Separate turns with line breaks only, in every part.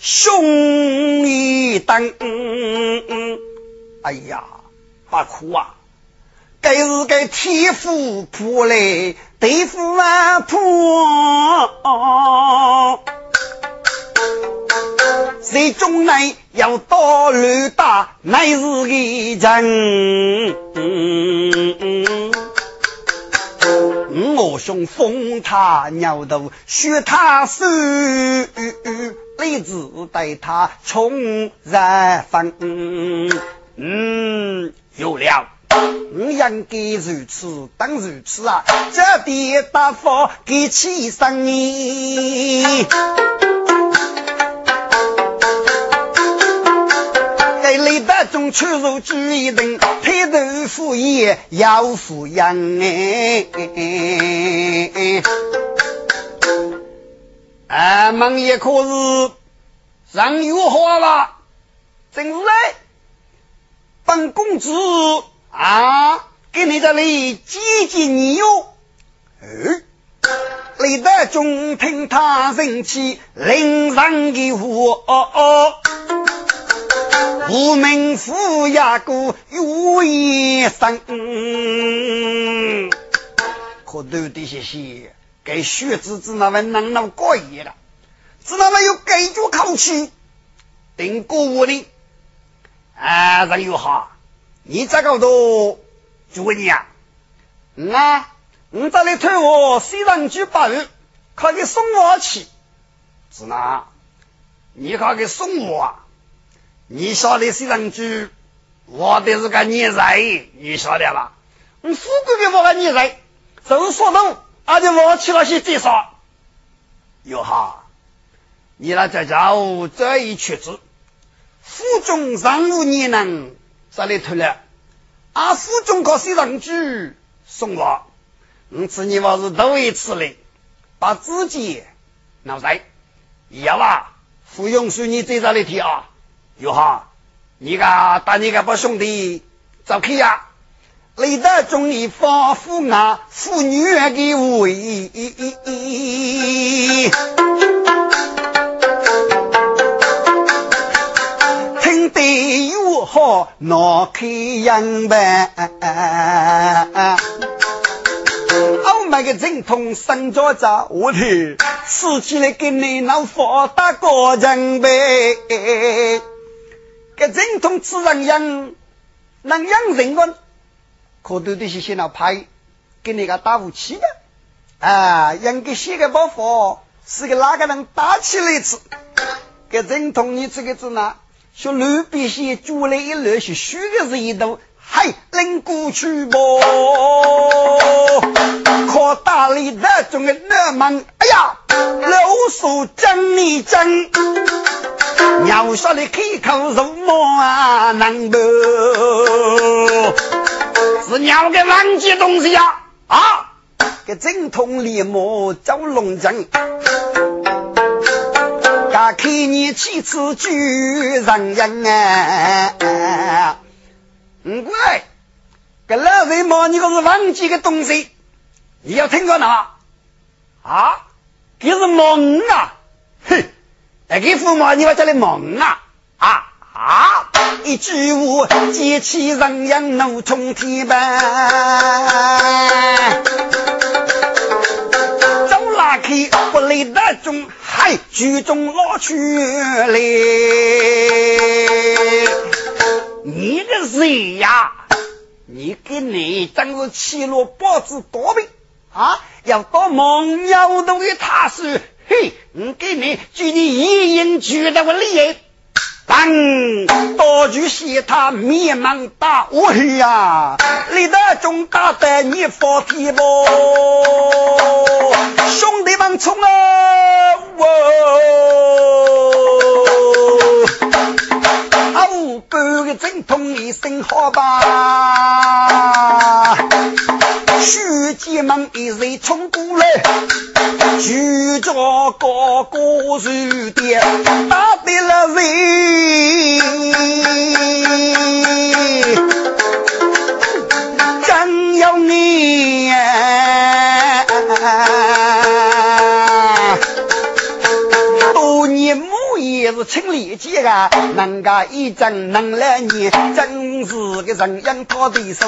兄一等。哎呀，不哭啊！该是该天父破来对付啊破。谁中内要到乱打，乃是个人。我兄封他鸟头，学他手，立志带他冲然分。嗯，有了，我应该如此，当如此啊！这点大方给气生你。雷达中出入注一等，配豆腐也要富养哎。俺们也可是上有花了，真是哎。本公子啊，给你这里几斤你哟？哎，雷达中听他人气，令上的哦。无名虎牙哥有一生，可都得些些给血子子那位能闹过夜了，只那么有给住口气，顶过我的啊，人有好，你这个都主你啊，啊，你这里推我西上去八日，可以送我去，是哪？你可给送我。啊？你晓得谁人居？我的是个孽人，你晓得吧？你富贵的我个孽人，走说动，俺就忘记了些介绍。哟哈，你那这家伙这一曲子，府中上无你能这里头了？俺府中靠谁人居送我？我知你我是头一次来，把自己闹在，要啊，芙蓉叔你在这里听啊。哟哈，你个打你个把兄弟走开呀！雷德中意防腐啊，妇女的味。听得又好，闹开样呗。我买个正统生脚子，我的吃起来跟你那发达个人呗。这正统自然养，能养人个，可都得是先老派给你个打武器的啊！养个写个包袱，是个哪个人打起来吃？这正统你这个字呢？说刘必先煮了一箩，是虚的是一度，嗨，拎过去不？可大力的中的那门，老鼠将你争。鸟说的开口如毛啊，能不？是鸟给忘记东西呀？啊，给正统立马走龙江，噶看你几次救人人啊！唔怪，给老人骂你个是忘记个东西，你要听着哪？啊，这是梦啊！哼！哎，给父母，你们这里忙啊啊啊！一句话，激起人阳怒冲天呗。走拉开不累的中，嗨，举中老去嘞。你个谁呀？你跟你真是欺落包子多呗啊！要到蒙鸟洞的他是。嘿，我给你举你一应举的我厉害，当刀具写他面忙大我呀，李大中打得你放屁不？兄弟们冲啊！哦，啊五百个正统一声好吧？书记们一人冲过来，举着高高我是爹打得了人，真要你。也是亲力气啊，人家一阵能来你，真是个人样讨对手。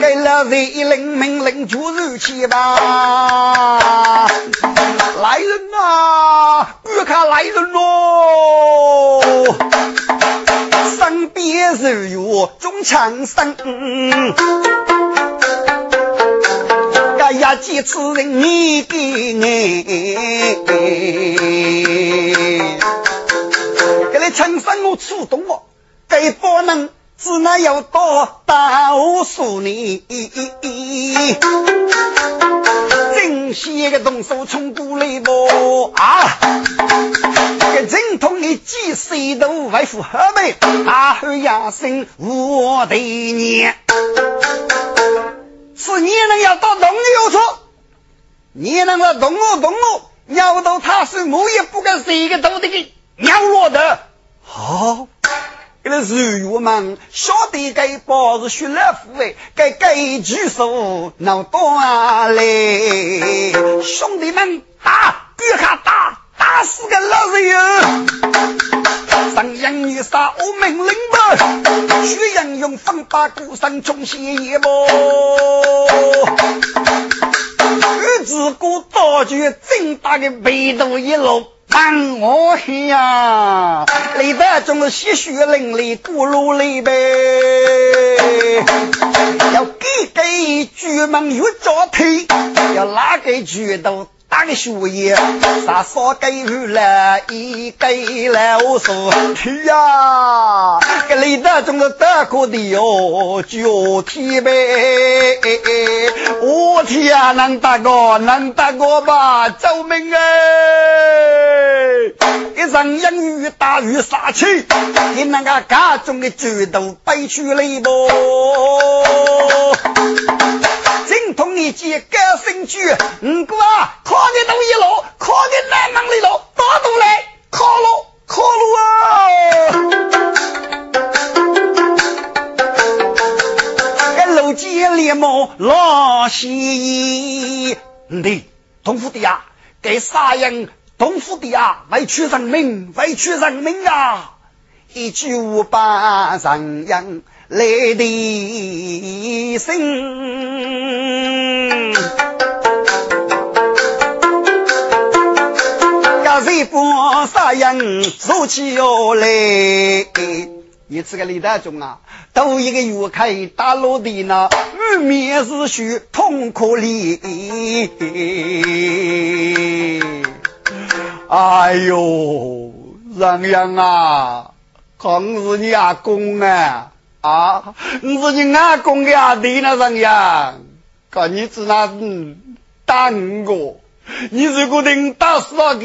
给了人一领命令就入去吧。来人呐，快看来人喽！身边日月中强生。哎呀，几次人你给哎。给你亲生我触动我，给不能只能要到大无数年。真些个动手冲过来不啊？给正统的几岁都为父后辈，大后养生我的念。是你能要到动有错，你能够动我动我，要到他是我也不敢谁个都得给。鸟落的好，这个日月们晓得该包是血来富哎，该该举手闹断嘞，兄弟们打，别看打，打死个老子哟！上阳女杀我命令吧，徐阳用风把鼓声冲血一波，日子过大就真大的北斗一路。当我呀，李德忠是鲜血淋漓，骨碌里呗。要给给举门越脚腿，要拉给举头打个血液，啥少给予了，一给了我说去呀，给李德忠是得过的哟，脚腿呗。我天啊，能打过，能打过吧？救命哎！一人英语大雨杀气，你那个家中的举头背出来不？精通一句高声句，五哥啊，靠你东一路，靠你南门里路，打东来，靠路，靠路啊！个路见连忙拉稀，对，同府的呀，给啥人？东府的啊，委屈人民，委屈人民啊！一句话把人样来的心，要是不啥样说起要来，你这个李大忠啊，头一个月开大落地呢，玉面是血，痛可怜。哎呦，人样啊，可是你阿公啊啊，你是你阿公的阿弟那人样，可你只那打我，你如果能打死我的，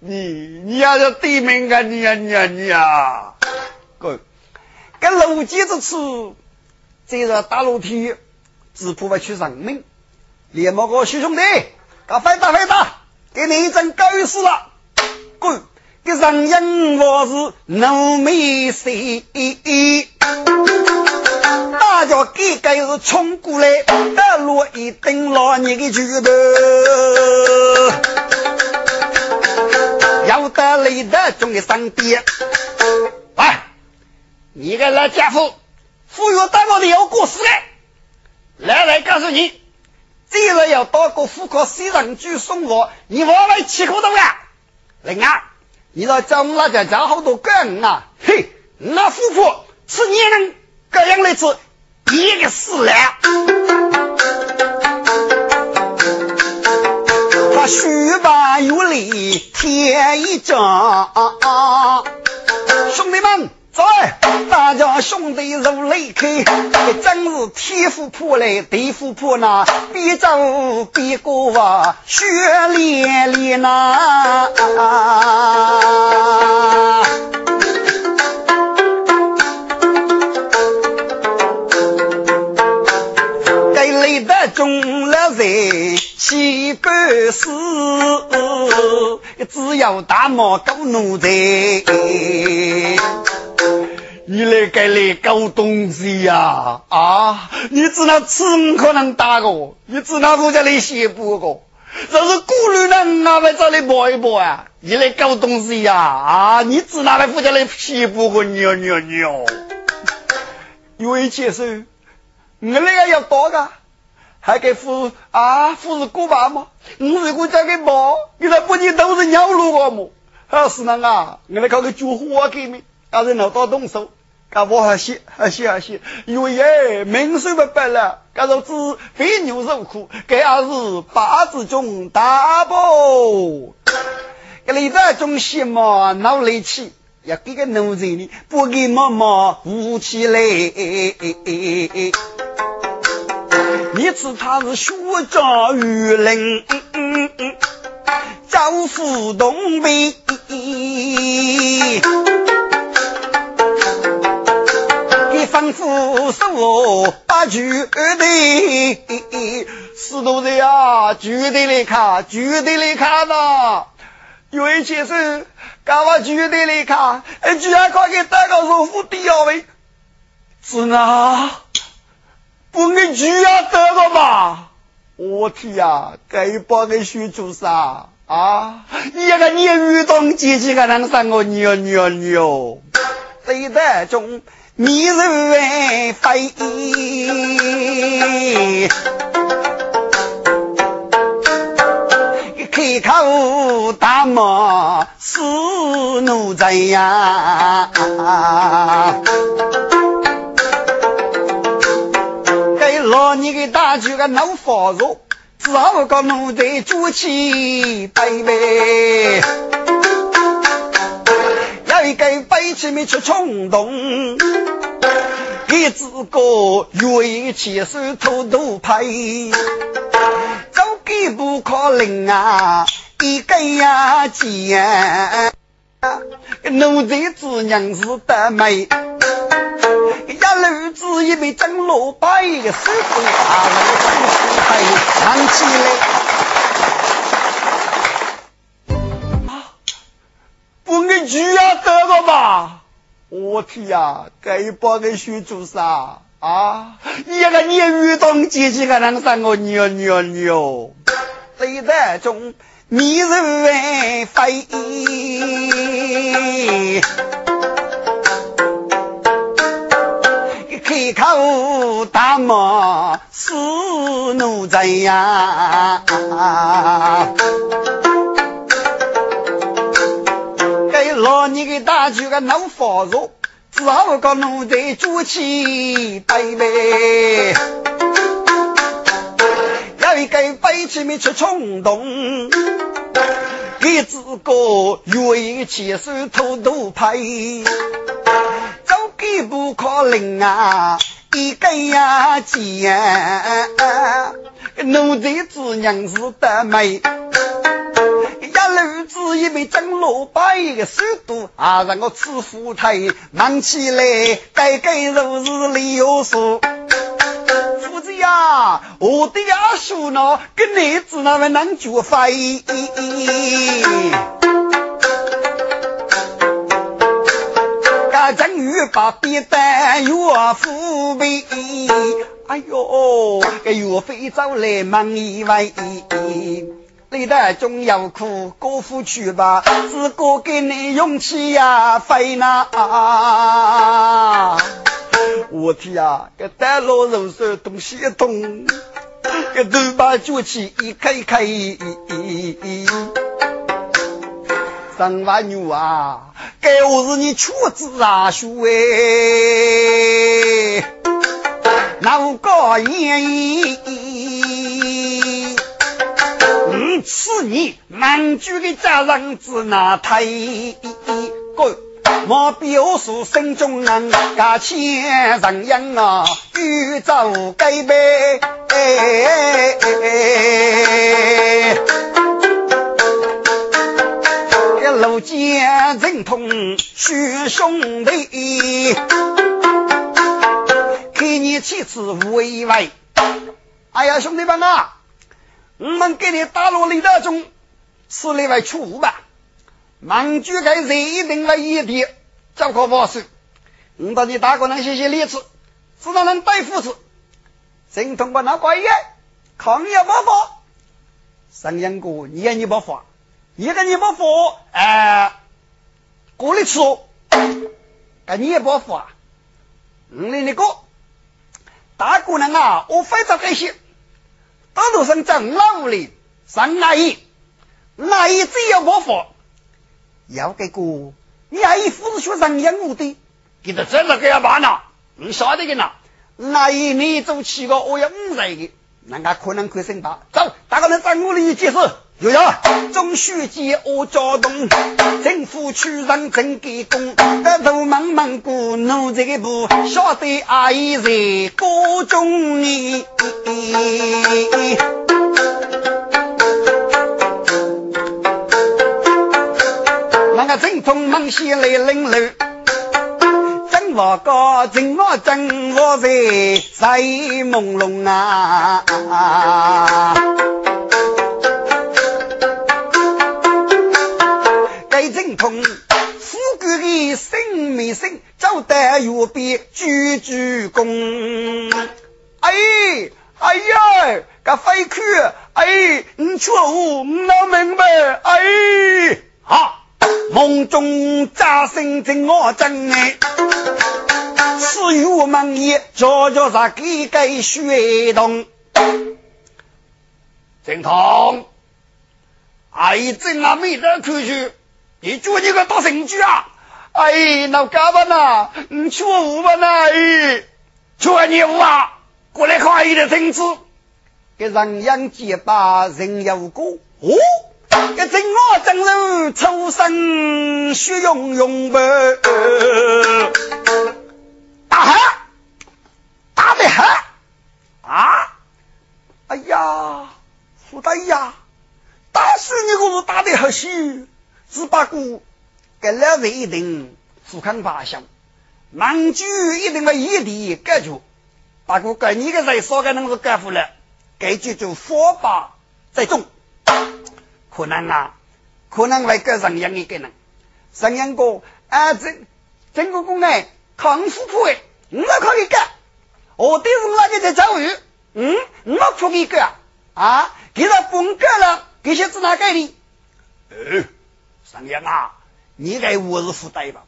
你你要是对面啊你呀你呀你呀，哥，跟楼梯子吃，这个大楼梯，只怕会出人命，连某个师兄弟，搞快打快打！给你一阵狗屎了，滚！给人人我是农民谁？大家给该是冲过来，得落一顶老你的拳头，要得累的中的上边。喂，你个老家伙，忽悠大我的要过死来！来来，告诉你。既然要到个富可西人居送我，你往外起口头了？另外，你那叫我那家家好多干啊！嘿，那富婆吃你能这样来吃，一个死了。他须把有理添一张，兄弟们。走，大家兄弟如雷开，真是天父破来地父破那，边走边过啊，血淋淋呐！中了人七百四，只有大毛狗奴才。你来该来搞东西呀？啊！你只能吃不可能打我，你只能负责来写补个。这是顾虑人啊，在这里搏一搏啊！你来搞东西呀？啊！你只能来负责来写补个，尿尿尿！有位先生，我那个要多个，还给富啊富士古巴吗？我如果交给包，你那不仅都是鸟路个么？还是那啊，我来搞个救火给你。刚才闹到动手，干我还写还写还写，因为耶名声不白了，干肉子飞牛肉苦，这也是八字中大宝。这里边种什么闹力气，要给个奴才呢，不给妈妈武器嘞。你知他是学长于林，招呼东北。吩咐手把局的石头子呀，局的来看，局的来看呐！有一件事，干嘛局的来看？哎，居然快给大个肉夫第二位，是哪？不给局要得个嘛？我天呀，该帮个学做啥啊？一个你遇到机器个能上我牛牛牛，对的中。迷如飞，开口大骂是奴才呀！老你个大舅个闹发热，只好个奴才举起杯杯。一个背起面去冲动，一只个愿意起手偷偷拍，走几步可能啊，一个呀见，奴才子娘是得美，一路子一杯蒸萝卜，手中拿着蒸西菜，唱起来啊。不给猪啊得了吧！我天呀，该帮个学做啥啊？一个年运动机器个能上我尿尿尿，对得中迷人飞，开口大骂是奴才呀！给老你个大舅个闹发热，只好个奴才举起杯杯，有一个背起面去冲动，一只个愿意牵手偷偷拍，走几步可能啊，一个呀见，奴才子娘是得美。一子一杯蒸萝卜，一个速度啊，让我吃苦菜，忙起来该该肉是里有数。夫子呀，我的呀叔呢，跟你子那位能绝飞。正与把别担岳父背，哎呦，这岳飞走来忙一位。历代中有苦，过夫去吧，自个给你勇气呀，飞呐！我天呀，个大老肉手东西一动，这头把举起一开开，三万牛啊，该我是你瘸子啊，兄哎，哪个愿此年满族的家长子那太个，莫表示心中人家千人样啊，宇宙改变。路见人痛血兄弟，看你妻子无意外。哎呀，兄弟们啊！我们给你打落李大中，是那位出吧？忙举该人一定来一点，叫个保守。我到你大哥能写写例子，只能能对付子。正通过那怪爷，抗也不法。三阳哥，你也你不法，一个你不服，哎，过来吃，跟你也不法。你那个大姑娘啊，我非常开心。大路上在老屋里上阿姨，阿姨只要不法，要给个你阿姨夫子学上养我的，给他真的给他办了，你晓得的呐。阿姨你做七个，我要五十个，人家可能可以升吧。走，大家来找我里解释。有呀，中书记我交通，政府出人真给功，得头忙忙过奴这个不晓得阿姨在高中呢。那个正统忙起来领路，真我高，真我真我在在朦胧啊。富贵的生命生，走得右边鞠鞠躬。哎哎呀，个废去，哎，你错误，我明白。哎，好，梦中扎生真我真哎，是玉门也，悄悄啥给给学动。正通，哎，真啊没得出去。你做你个大神驹啊！哎，老干嘛呢？你去我屋吧呢？哎，做你屋啊！过来看一的孙子，给人养结巴，人有过哦。给正我正路，出生血涌涌呗。大汉，大的很啊！哎呀，胡大爷呀，打死你个是打的很细。只把过，给两位一定富康八乡，满居一定会一地解决。把过给你个人少个能是干活了，该就就火把在种，可能啊，可能会跟上样一个人，上样个啊，整整个工哎，康复苦哎，我可以干。我对是那个在教育，嗯，我可以干啊，给他分割了，给些子哪给你？呃。上阳啊，你该我是负担吧？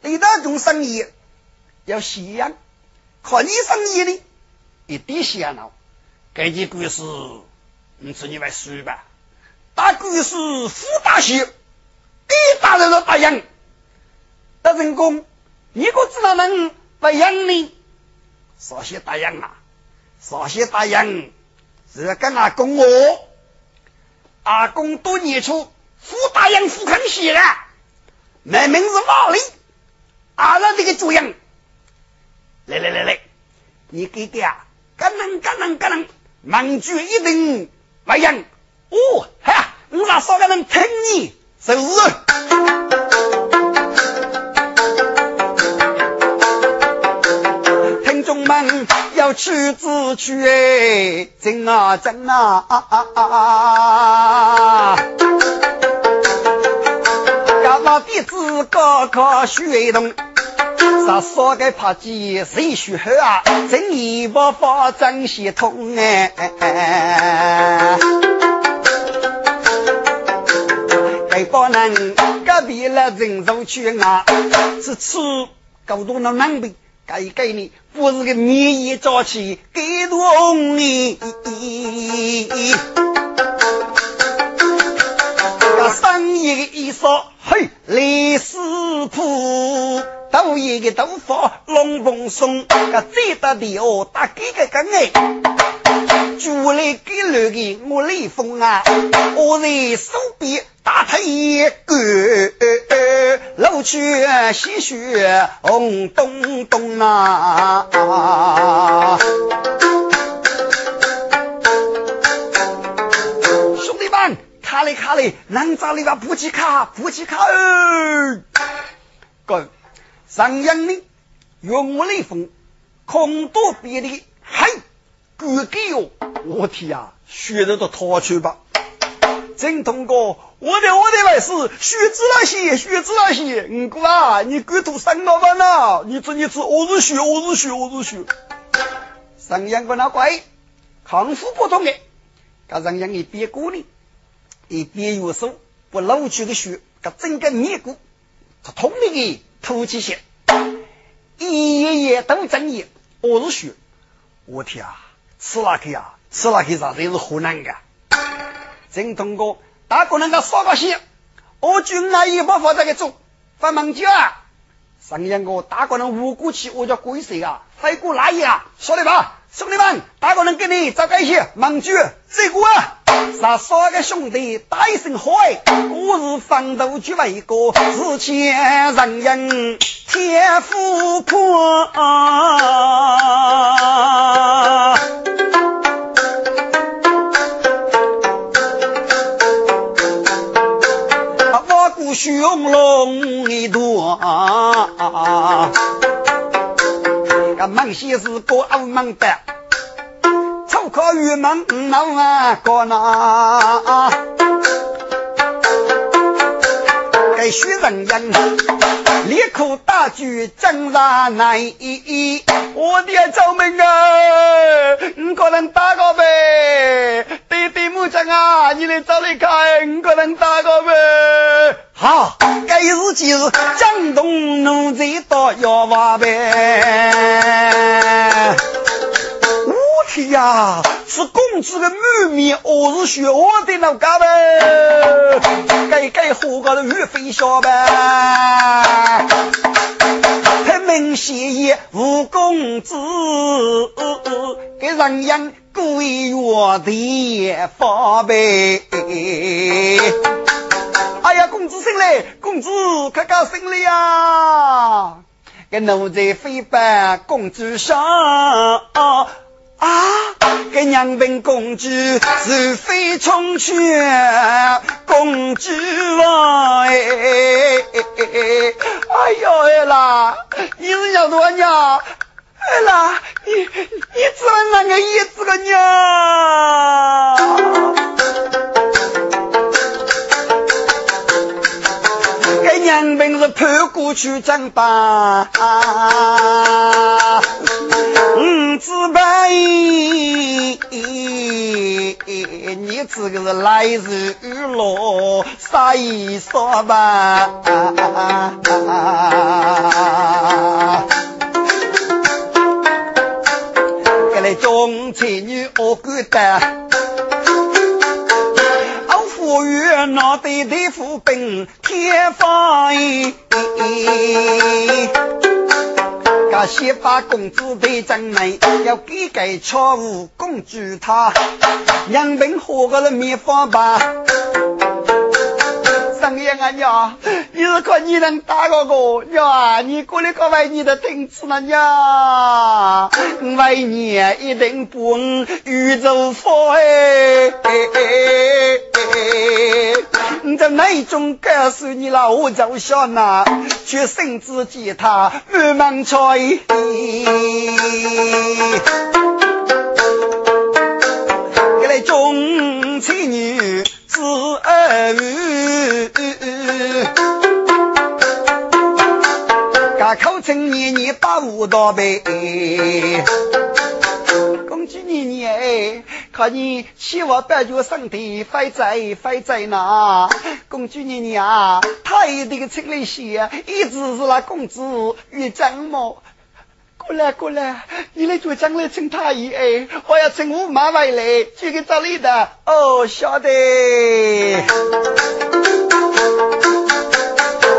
你那种生意要信仰，看你生意的一点闲了。这几故事，你自己来说吧。大故事富大喜，给大人了答应。大人公，你可知道能答应呢？少些答应啊，少些答应是跟阿公我，阿公多年出。傅大洋傅康熙了，那名字哪里？阿拉这个主人，来来来来，你给给啊，干能干能干能，忙住一定不样。哦，哈，我咋少个人听你？是不是？听众们要去自取哎，真啊真啊啊啊啊啊！那弟子高考学动，啥少个怕鸡谁学好啊？真一不发真系统哎！该帮人隔壁了人肉去啊，是吃够多那难呗？该给你不是个面一早起给多你。生意的衣裳，嘿，李师傅，都一个头发龙凤松，个最大的哦，打几个根哎，就来给了个我雷锋啊，我在手边打他一个，露出鲜血红咚咚啊！卡里卡里，能找你把补给卡，补给卡哦。哥，上阳的用我雷锋，空多别的，嗨，哥给哟！我天呀，学的都逃去吧。真通过，我的我的外事，须知那些，须知那些。五哥啊，你归途三老板呐，你吃你吃，我是血，我是血，我是血。上阳个那乖，康复不同的，加上阳一别过呢，一边右手不老去的血，他整个面骨，他痛的个吐气血，一夜夜都睁眼，我是血。我天啊，吃那个呀，吃那个啥子是湖南的。正通过，大哥能够说个些，我军那也不法这个做，发忙去啊！上阳个大哥能无辜去，我叫鬼谁啊？飞过来呀！说的吧，兄弟们，大哥能给你找个一些忙局，这个啊，啥三个兄弟大一声嗨，我是方头去为个是前人人天富婆。雄龙一朵，个孟西是个傲慢的，粗口与门闹啊个那，该许人人立刻大举征杀来，我的赵明啊，你可能打个呗？弟弟木匠啊，你来找你看，你可能打个呗？好，该日今日，江东奴才到要瓦呗。我天呀，是公子的满面，我是学我的那嘎呗。该该活个的岳飞笑呗。他们写也吴公子，给人养贵月的发呗。哎呀，公子醒来，公子可高兴了呀！给奴才飞奔公主上啊，啊！给娘兵公主是飞冲去公主王哎哎哎哎啦，你是叫多娘？哎啦，你你知道哪个意思个娘？娘本是叛过去争霸，五子妹，你这个是来日落，啥意思吧？这来中才女我觉得。与那对对夫兵天发意，噶先把公子对正内，要给给错误公主他，两瓶喝个了灭法吧。张爷啊娘，你是看你能打过我娘？你过来个为你的听次了娘，为你一定不宇宙佛哎！你在内中告诉你了，我就想呐，去生子吉他满门吹。给来中青年。子儿女，家口称年年把五道背。公主年年，看你欺我白脚身体飞在飞在哪？公主年年啊，他一定请了些，一直是那公主与张某。过来过来，你来做将来请太医哎，我要请我妈回来，就给找你的哦，晓得。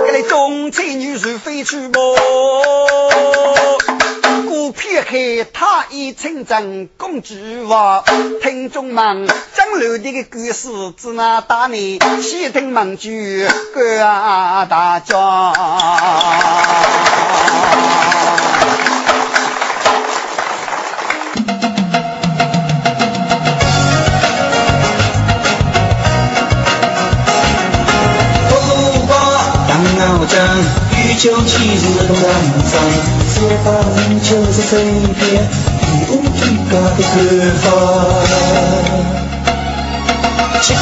给你中才女婿飞去不？古片开太医请诊公主话，听众们将来的个故事只那大你细听门句各大家。
欲求其日东南方，四方就是这边，一无一家的地方。七八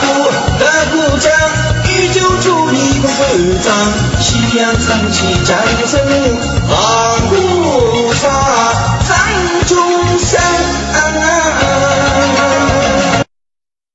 股打鼓掌，预祝祝你工作长，夕阳升起在无声。